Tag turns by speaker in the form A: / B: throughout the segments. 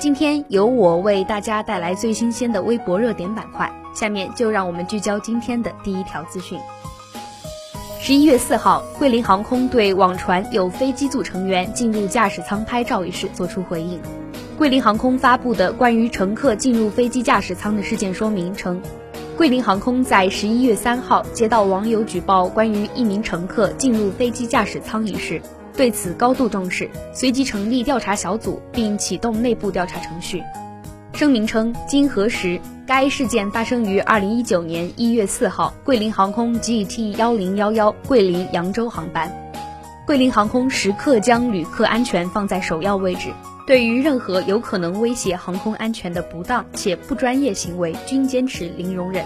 A: 今天由我为大家带来最新鲜的微博热点板块。下面就让我们聚焦今天的第一条资讯。十一月四号，桂林航空对网传有飞机组成员进入驾驶舱拍照一事作出回应。桂林航空发布的关于乘客进入飞机驾驶舱的事件说明称。桂林航空在十一月三号接到网友举报关于一名乘客进入飞机驾驶舱一事，对此高度重视，随即成立调查小组，并启动内部调查程序。声明称，经核实，该事件发生于二零一九年一月四号桂林航空 GT 幺零幺幺桂林扬州航班。桂林航空时刻将旅客安全放在首要位置。对于任何有可能威胁航空安全的不当且不专业行为，均坚持零容忍。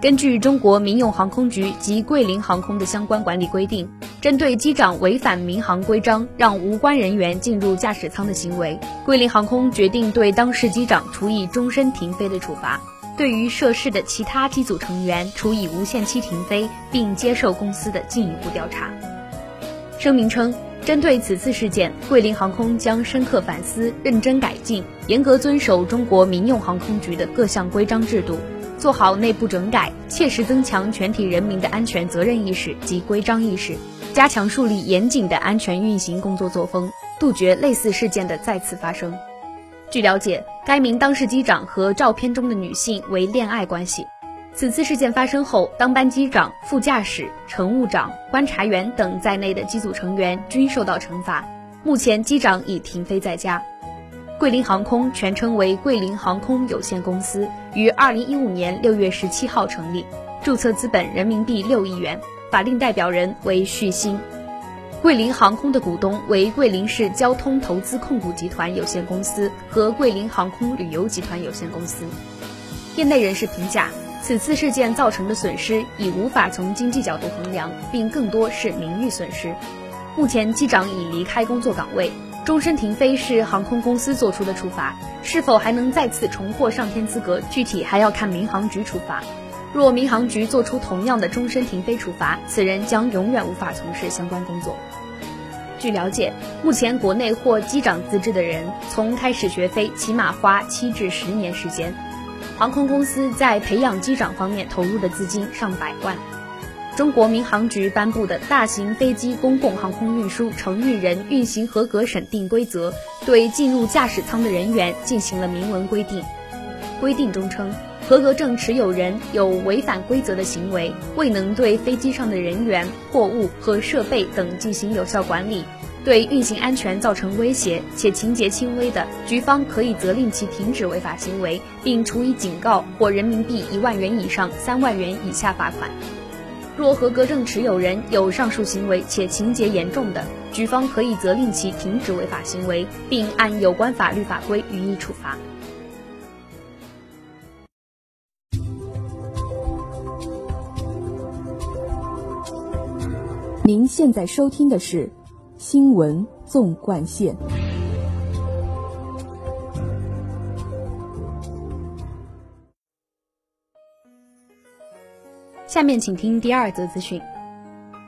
A: 根据中国民用航空局及桂林航空的相关管理规定，针对机长违反民航规章让无关人员进入驾驶舱的行为，桂林航空决定对当事机长处以终身停飞的处罚，对于涉事的其他机组成员处以无限期停飞，并接受公司的进一步调查。声明称。针对此次事件，桂林航空将深刻反思、认真改进，严格遵守中国民用航空局的各项规章制度，做好内部整改，切实增强全体人民的安全责任意识及规章意识，加强树立严谨的安全运行工作作风，杜绝类似事件的再次发生。据了解，该名当事机长和照片中的女性为恋爱关系。此次事件发生后，当班机长、副驾驶、乘务长、观察员等在内的机组成员均受到惩罚。目前，机长已停飞在家。桂林航空全称为桂林航空有限公司，于二零一五年六月十七号成立，注册资本人民币六亿元，法定代表人为旭星。桂林航空的股东为桂林市交通投资控股集团有限公司和桂林航空旅游集团有限公司。业内人士评价。此次事件造成的损失已无法从经济角度衡量，并更多是名誉损失。目前机长已离开工作岗位，终身停飞是航空公司作出的处罚，是否还能再次重获上天资格，具体还要看民航局处罚。若民航局作出同样的终身停飞处罚，此人将永远无法从事相关工作。据了解，目前国内获机长资质的人，从开始学飞起码花七至十年时间。航空公司在培养机长方面投入的资金上百万。中国民航局颁布的《大型飞机公共航空运输承运人运行合格审定规则》对进入驾驶舱的人员进行了明文规定。规定中称，合格证持有人有违反规则的行为，未能对飞机上的人员、货物和设备等进行有效管理。对运行安全造成威胁且情节轻微的，局方可以责令其停止违法行为，并处以警告或人民币一万元以上三万元以下罚款。若合格证持有人有上述行为且情节严重的，局方可以责令其停止违法行为，并按有关法律法规予以处罚。
B: 您现在收听的是。新闻纵贯线。
A: 下面请听第二则资讯：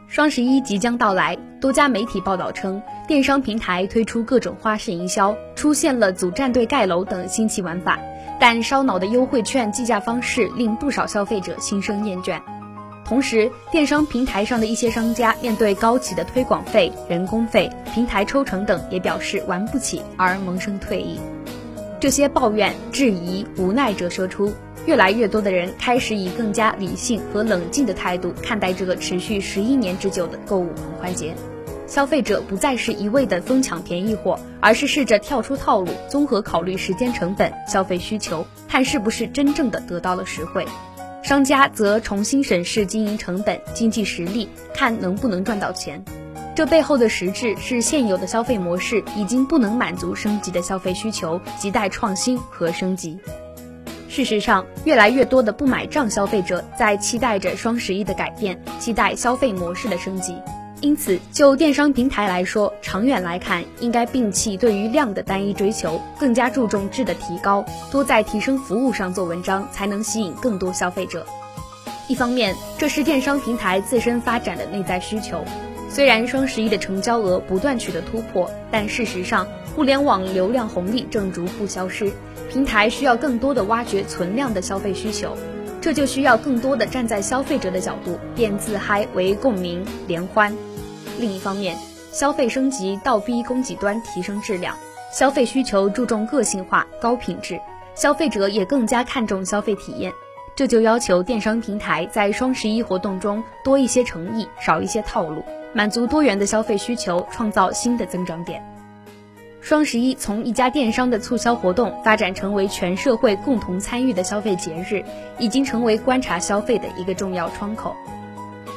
A: 双十一即将到来，多家媒体报道称，电商平台推出各种花式营销，出现了组战队盖楼等新奇玩法，但烧脑的优惠券计价方式令不少消费者心生厌倦。同时，电商平台上的一些商家面对高企的推广费、人工费、平台抽成等，也表示玩不起而萌生退意。这些抱怨、质疑、无奈折射出，越来越多的人开始以更加理性和冷静的态度看待这个持续十一年之久的购物狂欢节。消费者不再是一味的疯抢便宜货，而是试着跳出套路，综合考虑时间成本、消费需求，看是不是真正的得到了实惠。商家则重新审视经营成本、经济实力，看能不能赚到钱。这背后的实质是现有的消费模式已经不能满足升级的消费需求，亟待创新和升级。事实上，越来越多的不买账消费者在期待着双十一的改变，期待消费模式的升级。因此，就电商平台来说，长远来看，应该摒弃对于量的单一追求，更加注重质的提高，多在提升服务上做文章，才能吸引更多消费者。一方面，这是电商平台自身发展的内在需求。虽然双十一的成交额不断取得突破，但事实上，互联网流量红利正逐步消失，平台需要更多的挖掘存量的消费需求。这就需要更多的站在消费者的角度，变自嗨为共鸣联欢。另一方面，消费升级倒逼供给端提升质量，消费需求注重个性化、高品质，消费者也更加看重消费体验。这就要求电商平台在双十一活动中多一些诚意，少一些套路，满足多元的消费需求，创造新的增长点。双十一从一家电商的促销活动发展成为全社会共同参与的消费节日，已经成为观察消费的一个重要窗口。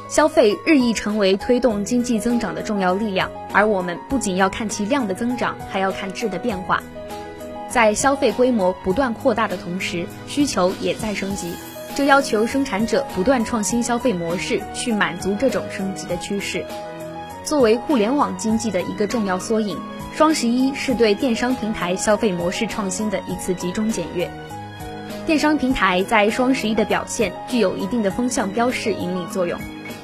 A: 消费日益成为推动经济增长的重要力量，而我们不仅要看其量的增长，还要看质的变化。在消费规模不断扩大的同时，需求也在升级，这要求生产者不断创新消费模式，去满足这种升级的趋势。作为互联网经济的一个重要缩影。双十一是对电商平台消费模式创新的一次集中检阅。电商平台在双十一的表现具有一定的风向标式引领作用。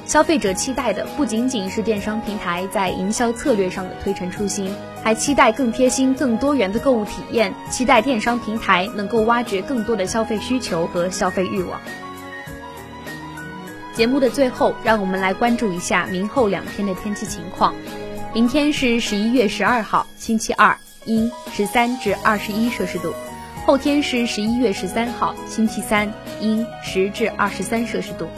A: 消费者期待的不仅仅是电商平台在营销策略上的推陈出新，还期待更贴心、更多元的购物体验，期待电商平台能够挖掘更多的消费需求和消费欲望。节目的最后，让我们来关注一下明后两天的天气情况。明天是十一月十二号，星期二，阴，十三至二十一摄氏度。后天是十一月十三号，星期三，阴，十至二十三摄氏度。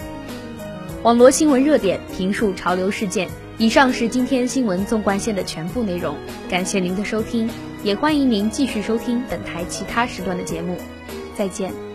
A: 网罗新闻热点，评述潮流事件。以上是今天新闻纵贯线的全部内容，感谢您的收听，也欢迎您继续收听本台其他时段的节目。再见。